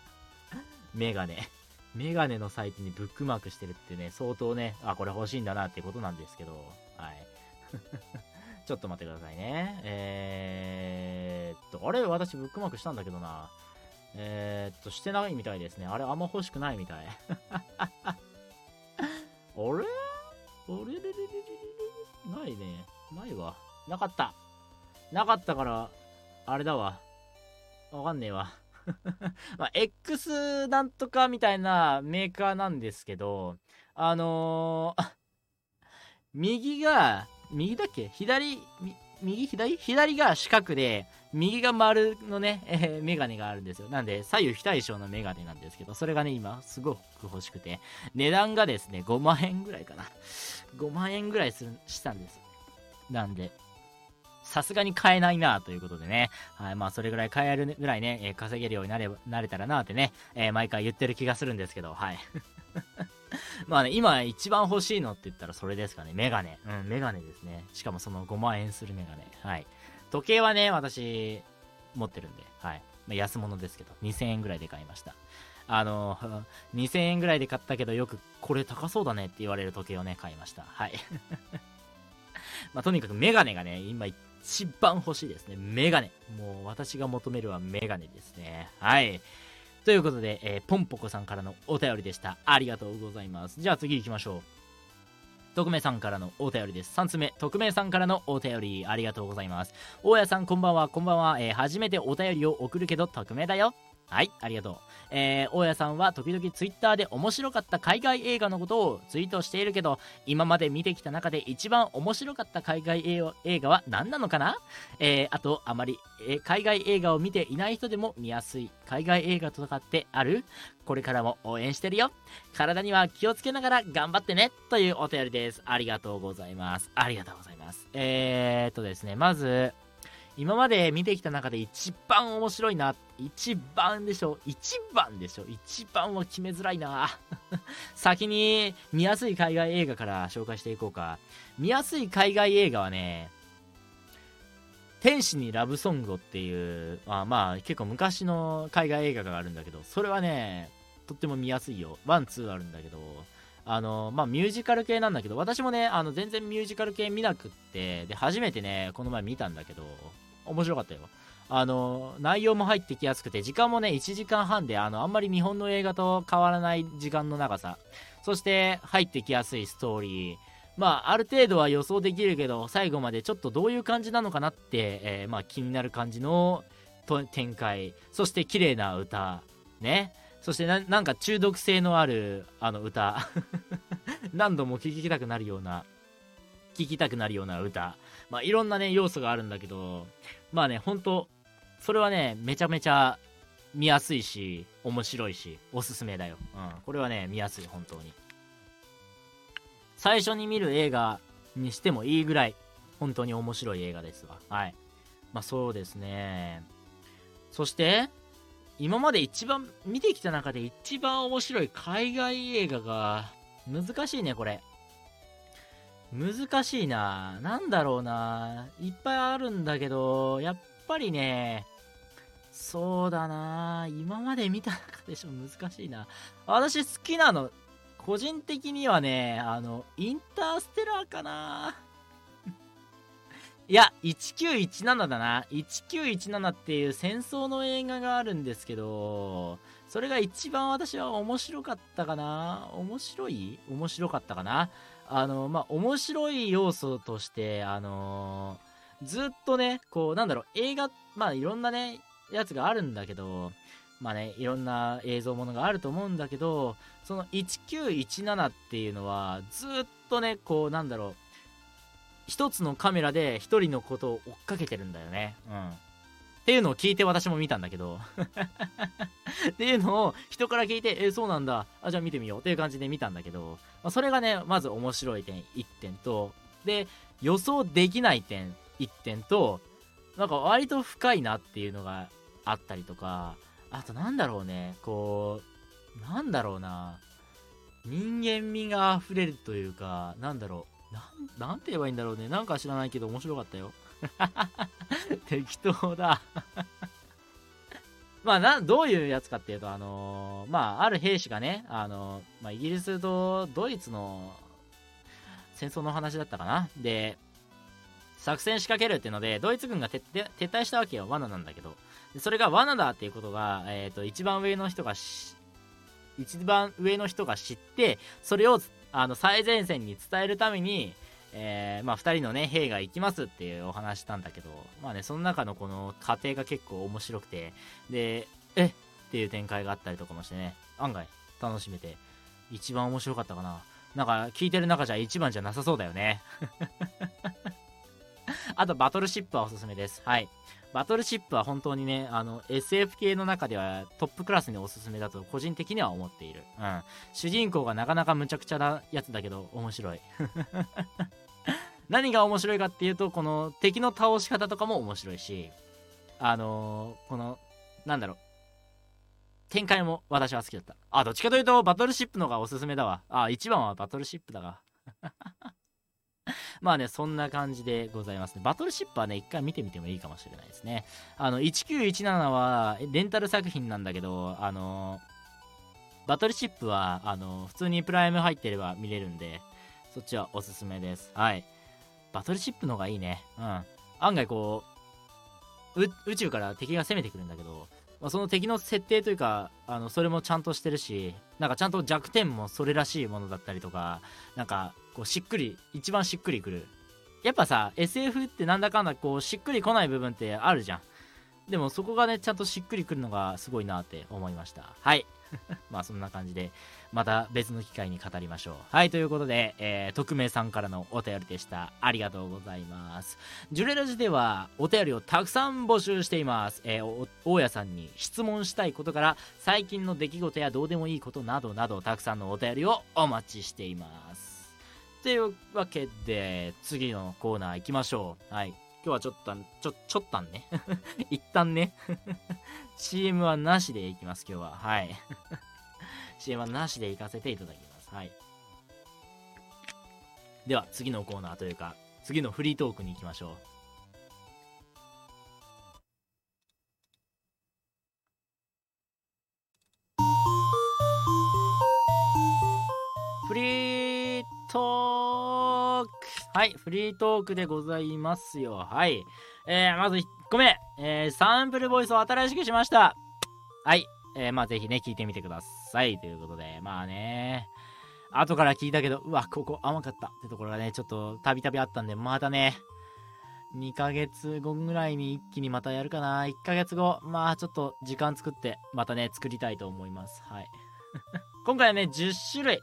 メガネ。メガネのサイトにブックマークしてるってね、相当ね、あ、これ欲しいんだなってことなんですけど、はい。ちょっと待ってくださいね。えー、っと、あれ私ブックマークしたんだけどな。えー、っと、してないみたいですね。あれあんま欲しくないみたい。あれ？あれ？れ？れれ？れれ？ないね。ないわ。なかった。なかったから、あれだわ。わかんねえわ。まあ、X なんとかみたいなメーカーなんですけど、あのー 右が、右だっけ？左、右？左？左が四角で、右が丸のね、えーメガネがあるんですよ。なんで、左右非対称のメガネなんですけど、それがね、今、すごく欲しくて、値段がですね、5万円ぐらいかな。5万円ぐらいする、したんです。なんで、さすがに買えないなということでね。はい、まあ、それぐらい買えるぐらいね、えー稼げるようになれ、なれたらなってね、えー毎回言ってる気がするんですけど、はい。まあね、今一番欲しいのって言ったらそれですかね。メガネ。うん、メガネですね。しかもその5万円するメガネ。はい。時計はね、私、持ってるんで、はい。まあ、安物ですけど、2000円ぐらいで買いました。あの、2000円ぐらいで買ったけど、よくこれ高そうだねって言われる時計をね、買いました。はい。まあ、とにかくメガネがね、今一番欲しいですね。メガネ。もう私が求めるはメガネですね。はい。ということで、えーポンポコさんからのお便りでした。ありがとうございます。じゃあ次行きましょう。匿名さんからのお便りです。3つ目、匿名さんからのお便り、ありがとうございます。大家さん、こんばんは、こんばんは。えー初めてお便りを送るけど、匿名だよ。はい、ありがとう。えー大家さんは時々ツイッターで面白かった海外映画のことをツイートしているけど、今まで見てきた中で一番面白かった海外映画は何なのかな？えーあと、あまり、えー海外映画を見ていない人でも見やすい海外映画とかってある？これからも応援してるよ。体には気をつけながら頑張ってね。というお便りです。ありがとうございます。ありがとうございます。えーっとですね、まず、今まで見てきた中で一番面白いな。一番でしょ。一番でしょ。一番は決めづらいな。先に見やすい海外映画から紹介していこうか。見やすい海外映画はね、天使にラブソングをっていう、あまあ結構昔の海外映画があるんだけど、それはね、とっても見やすいよ。 one、two あるんだけど、あのまあミュージカル系なんだけど私もねあの全然ミュージカル系見なくってで初めてねこの前見たんだけど面白かったよ。あの内容も入ってきやすくて時間もね1時間半であのあんまり日本の映画と変わらない時間の長さ。そして入ってきやすいストーリー。まあある程度は予想できるけど最後までちょっとどういう感じなのかなって、えー、まあ、気になる感じの展開。そして綺麗な歌。ね。そしてななんか中毒性のあるあの歌。何度も聴きたくなるような聴きたくなるような歌。まあいろんなね要素があるんだけどまあねほんとそれはねめちゃめちゃ見やすいし面白いしおすすめだよ。うん。これはね見やすい本当に。最初に見る映画にしてもいいぐらい本当に面白い映画ですわ。はい。まあそうですね。そして今まで一番見てきた中で一番面白い海外映画が難しいねこれ。難しいな。なんだろうな。いっぱいあるんだけどやっぱりねそうだな。今まで見た中でしょ難しいな。私好きなの個人的にはねあのインターステラーかな。いや、1917だな。1917っていう戦争の映画があるんですけど、それが一番私は面白かったかな。面白い？面白かったかな？あの、まあ、面白い要素として、あのー、ずっとね、こう、なんだろう、映画、まあ、いろんなね、やつがあるんだけど、まあね、いろんな映像ものがあると思うんだけど、その1917っていうのは、ずっとね、こう、なんだろう、一つのカメラで一人のことを追っかけてるんだよね。うん。っていうのを聞いて私も見たんだけど。っていうのを人から聞いて、えそうなんだ。あ、じゃあ見てみよう。っていう感じで見たんだけど、まあ、それがね、まず面白い点1点と、で、予想できない点1点と、なんか割と深いなっていうのがあったりとか、あとなんだろうね、こう、なんだろうな、人間味が溢れるというか、なんだろう、なん、なんて言えばいいんだろうね。なんか知らないけど面白かったよ。適当だ まあな、どういうやつかっていうと、あのー、まあ、ある兵士がね、あのー、まあ、イギリスとドイツの戦争の話だったかな。で、作戦仕掛けるっていうので、ドイツ軍が撤退したわけよ。罠なんだけど。それが罠だっていうことが、えっ、ー、と、一番上の人が一番上の人が知って、それをあの最前線に伝えるために、えー、まあ、2人のね兵が行きますっていうお話したんだけどまあねその中のこの過程が結構面白くてでえ？っていう展開があったりとかもしてね案外楽しめて一番面白かったかな。なんか聞いてる中じゃ一番じゃなさそうだよね。あとバトルシップはおすすめです。はい。バトルシップは本当にね、あの、SF 系の中ではトップクラスにおすすめだと個人的には思っている。うん。主人公がなかなかむちゃくちゃなやつだけど、面白い。何が面白いかっていうと、この敵の倒し方とかも面白いし、あのー、この、なんだろう、展開も私は好きだった。あ、どっちかというと、バトルシップの方がおすすめだわ。あ、一番はバトルシップだが。まあね、そんな感じでございますね。バトルシップはね、一回見てみてもいいかもしれないですね。あの、1917はレンタル作品なんだけど、あの、バトルシップは、あの、普通にプライム入ってれば見れるんで、そっちはおすすめです。はい。バトルシップの方がいいね。うん。案外こう、宇宙から敵が攻めてくるんだけど、まあ、その敵の設定というかあのそれもちゃんとしてるしなんかちゃんと弱点もそれらしいものだったりとかなんかこうしっくり一番しっくりくるやっぱさ SF ってなんだかんだこうしっくりこない部分ってあるじゃんでもそこがねちゃんとしっくりくるのがすごいなって思いましたはい まあそんな感じでまた別の機会に語りましょう。はい、ということで、えー、匿名さんからのお便りでした。ありがとうございます。ジュレラジではお便りをたくさん募集しています。えー、大家さんに質問したいことから、最近の出来事やどうでもいいことなどなど、たくさんのお便りをお待ちしています。というわけで、次のコーナー行きましょう。はい。今日はちょっと、ちょ、ちょっとんね。一旦ね。CM はなしで行きます、今日は。はい。CM はなしで行かせていただきます。はい。では、次のコーナーというか、次のフリートークに行きましょう。トークはい、フリートークでございますよ。はい。えー、まず1個目、えー、サンプルボイスを新しくしました。はい。えー、まあぜひね、聞いてみてください。ということで、まあね、後から聞いたけど、うわ、ここ甘かったってところがね、ちょっとたびたびあったんで、またね、2ヶ月後ぐらいに一気にまたやるかな。1ヶ月後、まあちょっと時間作って、またね、作りたいと思います。はい。今回はね、10種類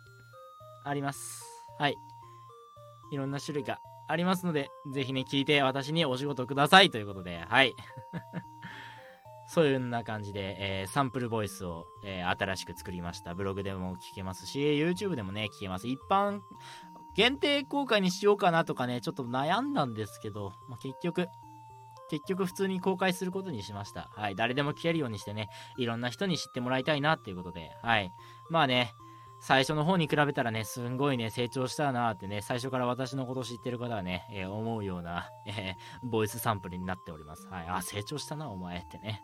あります。はい。いろんな種類がありますので、ぜひね、聞いて私にお仕事くださいということで、はい。そういうな感じで、えー、サンプルボイスを、えー、新しく作りました。ブログでも聞けますし、YouTube でもね、聞けます。一般限定公開にしようかなとかね、ちょっと悩んだんですけど、まあ、結局、結局普通に公開することにしました。はい。誰でも聞けるようにしてね、いろんな人に知ってもらいたいなっていうことで、はい。まあね、最初の方に比べたらね、すんごいね、成長したなってね、最初から私のこと知ってる方はね、えー、思うような、えー、ボイスサンプルになっております。はい。あ、成長したな、お前ってね。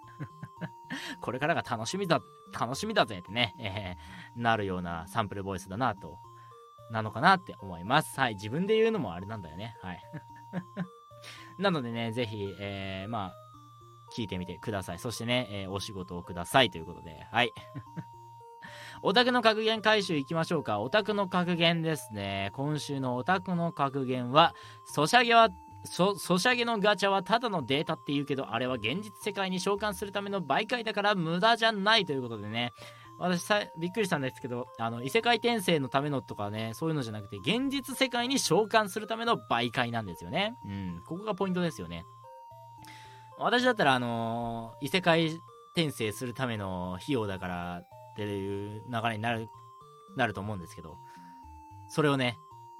これからが楽しみだ、楽しみだぜってね、えー、なるようなサンプルボイスだなと、なのかなって思います。はい。自分で言うのもあれなんだよね。はい。なのでね、ぜひ、えー、まあ、聞いてみてください。そしてね、えー、お仕事をくださいということで、はい。オタクの格言回収いきましょうか。オタクの格言ですね。今週のオタクの格言は、ソシャゲは、ソシャゲのガチャはただのデータって言うけど、あれは現実世界に召喚するための媒介だから無駄じゃないということでね。私さ、びっくりしたんですけど、あの、異世界転生のためのとかね、そういうのじゃなくて、現実世界に召喚するための媒介なんですよね。うん、ここがポイントですよね。私だったら、あのー、異世界転生するための費用だからっていう流れになる、なると思うんですけど、それをね、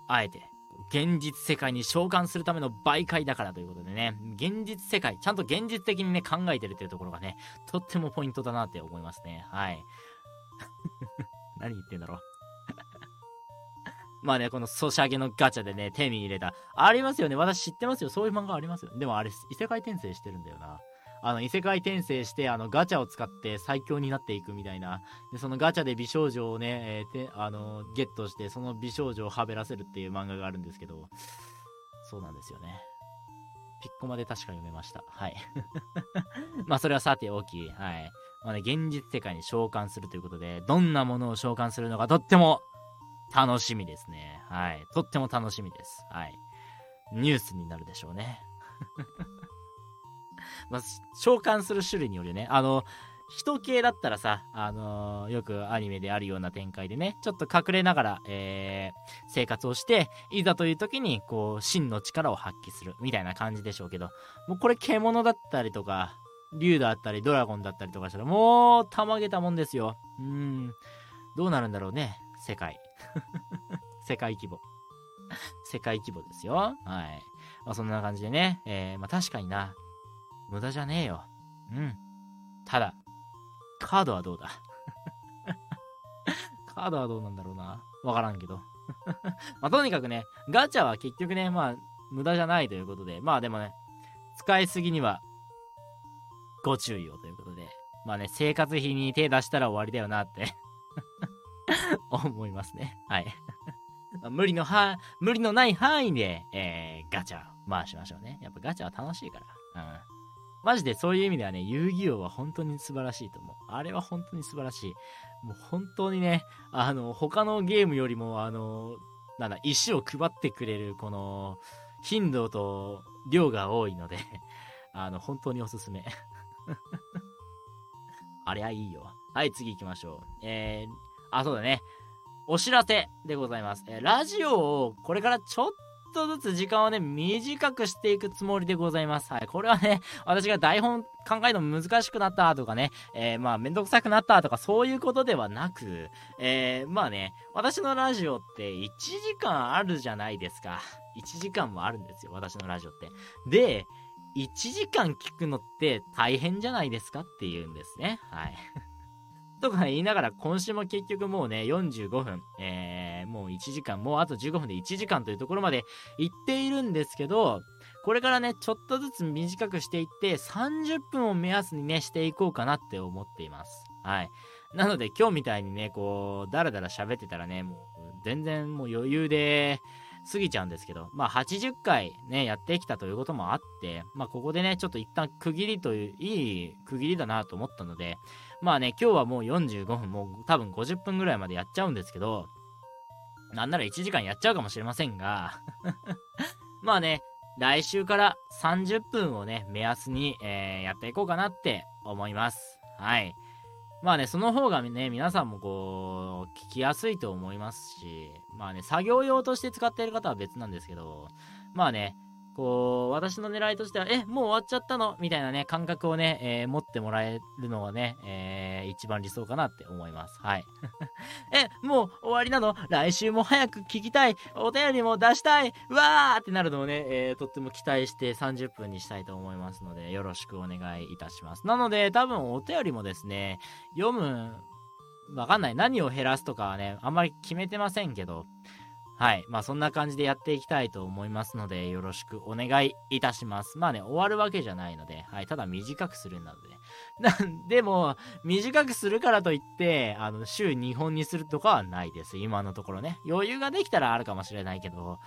あえて、現実世界に召喚するための媒介だからということでね、現実世界、ちゃんと現実的にね、考えてるというところがね、とってもポイントだなって思いますね。はい。何言ってんだろう まあね、このソシャゲのガチャでね、手に入れた。ありますよね。私知ってますよ。そういう漫画ありますよ。でもあれ、異世界転生してるんだよな。あの、異世界転生して、あの、ガチャを使って最強になっていくみたいな。で、そのガチャで美少女をね、えー、て、あの、ゲットして、その美少女をはべらせるっていう漫画があるんですけど、そうなんですよね。ピッコまで確か読めました。はい。まあ、それはさておき、はい。まあね、現実世界に召喚するということで、どんなものを召喚するのかとっても楽しみですね。はい。とっても楽しみです。はい。ニュースになるでしょうね。まあ、召喚する種類によるね。あの、人系だったらさ、あのー、よくアニメであるような展開でね、ちょっと隠れながら、えー、生活をして、いざという時に、こう、真の力を発揮する、みたいな感じでしょうけど、もうこれ獣だったりとか、竜だったり、ドラゴンだったりとかしたら、もう、たまげたもんですよ。うん。どうなるんだろうね、世界。世界規模。世界規模ですよ。はい。まあ、そんな感じでね、えー、まあ確かにな、無駄じゃねえよ。うん。ただ、カードはどうだ？カードはどうなんだろうな。わからんけど まあ、とにかくね、ガチャは結局ね、まあ、無駄じゃないということで、まあでもね、使いすぎには、ご注意をということで、まあね、生活費に手出したら終わりだよなって 思いますね。はい、無理のは、無理のない範囲で、えー、ガチャ回しましょうね。やっぱガチャは楽しいから。うん。マジでそういう意味ではね、遊戯王は本当に素晴らしいと思う。あれは本当に素晴らしい。もう本当にね、あの、他のゲームよりも、あの、なんだ、石を配ってくれる、この、頻度と量が多いので あの、本当におすすめ あれはいいよ。はい、次行きましょう。えー、あ、そうだね。お知らせでございます。えー、ラジオをこれからちょっとずつ時間をね、短くしていくつもりでございます。はい。これはね、私が台本考えるの難しくなったとかね、えー、まあ、めんどくさくなったとか、そういうことではなく、えー、まあね、私のラジオって1時間あるじゃないですか。1時間もあるんですよ、私のラジオって。で、1時間聞くのって大変じゃないですかって言うんですね。はい。とか言いながら、今週も結局もうね、45分、えー、もう1時間、もうあと15分で1時間というところまで行っているんですけど、これからね、ちょっとずつ短くしていって、30分を目安にね、していこうかなって思っています。はい。なので、今日みたいにね、こう、だらだら喋ってたらね、もう、全然もう余裕で過ぎちゃうんですけど、まあ80回ね、やってきたということもあって、まあここでね、ちょっと一旦区切りという、いい区切りだなと思ったので、まあね、今日はもう45分、もう多分50分ぐらいまでやっちゃうんですけど、なんなら1時間やっちゃうかもしれませんが まあね、来週から30分をね、目安に、えー、やっていこうかなって思います。はい。まあね、その方がね、皆さんもこう、聞きやすいと思いますし、まあね、作業用として使っている方は別なんですけど、まあね、こう、私の狙いとしては、え、もう終わっちゃったの？みたいなね、感覚をね、えー、持ってもらえるのはね、えー、一番理想かなって思います。はい。え、もう終わりなの？来週も早く聞きたいお便りも出したいうわーってなるのをね、えー、とっても期待して30分にしたいと思いますので、よろしくお願いいたします。なので、多分お便りもですね、読む、わかんない。何を減らすとかはね、あんまり決めてませんけど、はい。まあそんな感じでやっていきたいと思いますので、よろしくお願いいたします。まあね、終わるわけじゃないので、はい。ただ短くするなので、でも、短くするからといって、あの、週2本にするとかはないです。今のところね。余裕ができたらあるかもしれないけど、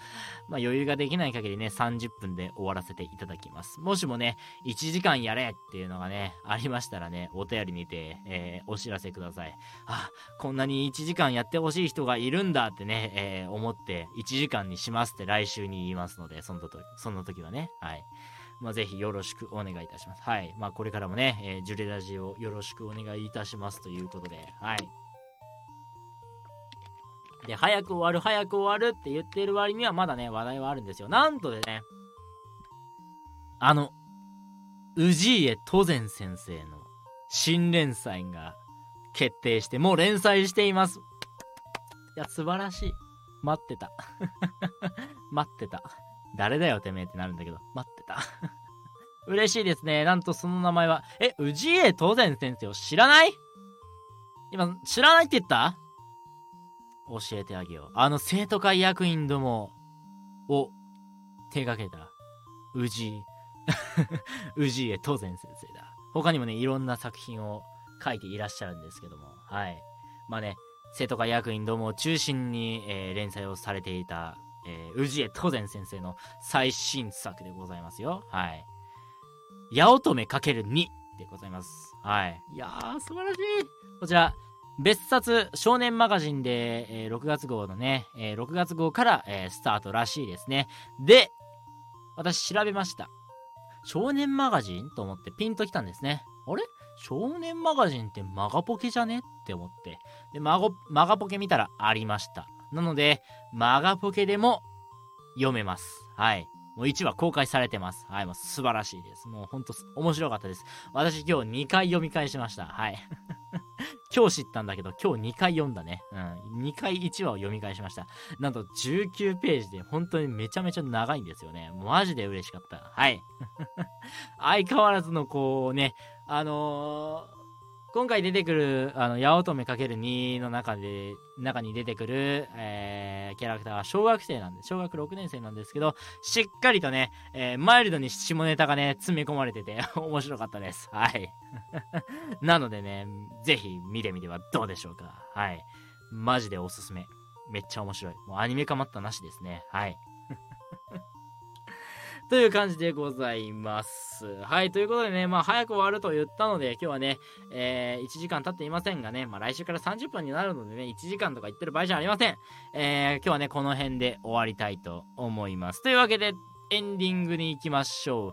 まあ余裕ができない限りね、30分で終わらせていただきます。もしもね、1時間やれっていうのがね、ありましたらね、お便りにて、えー、お知らせください。あ、こんなに1時間やってほしい人がいるんだってね、えー、思って、1時間にしますって来週に言いますので、その時その時はね、はい。まあ、ぜひよろしくお願いいたします。はい。まあ、これからもね、えー、ジュレラジオよろしくお願いいたしますということで、はい。で、早く終わる、早く終わるって言ってる割にはまだね、話題はあるんですよ。なんとでね、あの、氏家登善先生の新連載が決定して、もう連載しています。いや、素晴らしい。待ってた。待ってた。誰だよてめえってなるんだけど、待ってた。嬉しいですね。なんとその名前は、え、氏家当然先生を知らない？今、知らないって言った？教えてあげよう。あの生徒会役員どもを手掛けた、氏、氏家当然先生だ。他にもね、いろんな作品を書いていらっしゃるんですけども、はい。まあね、生徒会役員どもを中心に、えー、連載をされていたえー、氏家当然先生の最新作でございますよ。はい。八乙女 ×2 でございます。はい。いやー、素晴らしい。こちら、別冊少年マガジンで、えー、6月号のね、えー、6月号から、えー、スタートらしいですね。で、私調べました。少年マガジンと思ってピンときたんですね。あれ？少年マガジンってマガポケじゃね？って思って。で、マゴ、マガポケ見たらありました。なので、マガポケでも読めます。はい。もう1話公開されてます。はい、もう素晴らしいです。もうほんと面白かったです。私今日2回読み返しました。はい。今日知ったんだけど、今日2回読んだね。うん。2回1話を読み返しました。なんと19ページで本当にめちゃめちゃ長いんですよね。マジで嬉しかった。はい。相変わらずのこうね、あのー今回出てくる、あの、八乙女 ×2 の中で、中に出てくる、えー、キャラクターは小学生なんで、小学6年生なんですけど、しっかりとね、えー、マイルドに下ネタがね、詰め込まれてて、面白かったです。はい。なのでね、ぜひ見てみてはどうでしょうか。はい。マジでおすすめ。めっちゃ面白い。もうアニメ化待ったなしですね。はい。という感じでございます。はい、ということでね、まあ早く終わると言ったので、今日はね、えー、1時間経っていませんがね、まあ来週から30分になるのでね、1時間とか言ってる場合じゃありません。えー、今日はね、この辺で終わりたいと思います。というわけで、エンディングに行きましょう。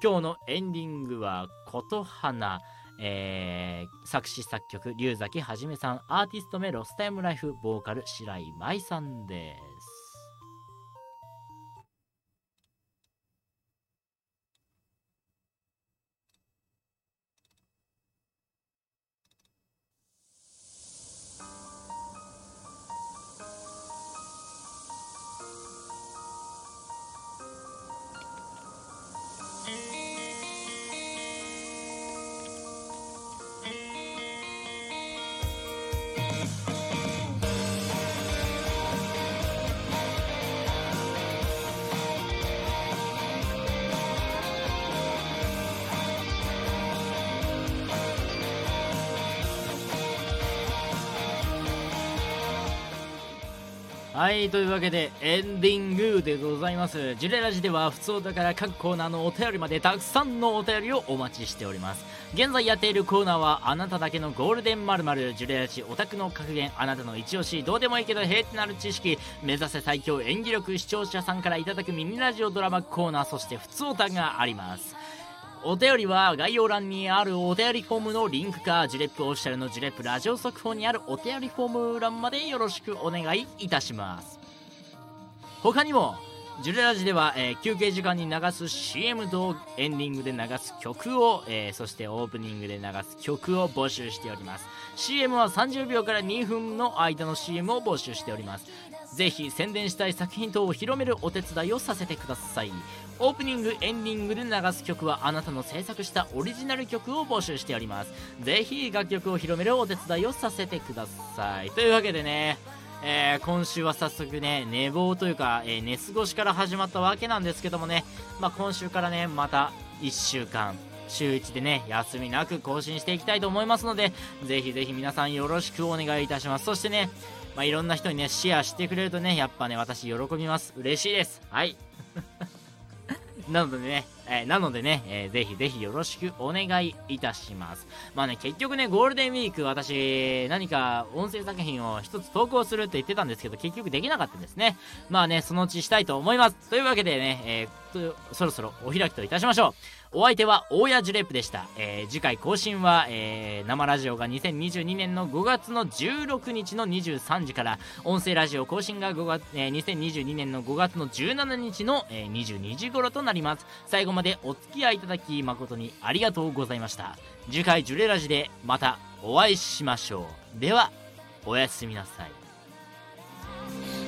今日のエンディングは、琴花。えー、作詞作曲、龍崎はじめさん、アーティスト名ロスタイムライフ、ボーカル、白井舞さんです。はいというわけでエンディングでございます。ジュレラジでは普通だから各コーナーのお便りまでたくさんのお便りをお待ちしております。現在やっているコーナーはあなただけのゴールデンまるジュレラジオタクの格言あなたの一押しどうでもいいけどへってなる知識目指せ最強演技力視聴者さんからいただくミニラジオドラマコーナーそして普通オタがあります。お便りは概要欄にあるお便りフォームのリンクかジレップオフィシャルのジレップラジオ速報にあるお便りフォーム欄までよろしくお願いいたします。他にもジュレラジでは、えー、休憩時間に流す CM とエンディングで流す曲を、えー、そしてオープニングで流す曲を募集しております。CM は30秒から2分の間の CM を募集しております。ぜひ宣伝したい作品等を広めるお手伝いをさせてください。オープニングエンディングで流す曲はあなたの制作したオリジナル曲を募集しております。ぜひ楽曲を広めるお手伝いをさせてください。というわけでねえー、今週は早速ね、寝坊というか、えー、寝過ごしから始まったわけなんですけどもね、まあ、今週からね、また1週間、週1でね、休みなく更新していきたいと思いますので、ぜひぜひ皆さんよろしくお願いいたします。そしてね、まあ、いろんな人にね、シェアしてくれるとね、やっぱね、私喜びます。嬉しいです。はい。なのでね、えー、なのでね、えー、ぜひぜひよろしくお願いいたします。まあね、結局ね、ゴールデンウィーク私、何か音声作品を一つ投稿するって言ってたんですけど、結局できなかったんですね。まあね、そのうちしたいと思います。というわけでね、えー、そろそろお開きといたしましょう。お相手は大谷ジュレップでした、えー、次回更新は、えー、生ラジオが2022年の5月の16日の23時から音声ラジオ更新が5月、えー、2022年の5月の17日の、えー、22時頃となります。最後までお付き合いいただき誠にありがとうございました。次回ジュレラジでまたお会いしましょう。ではおやすみなさい。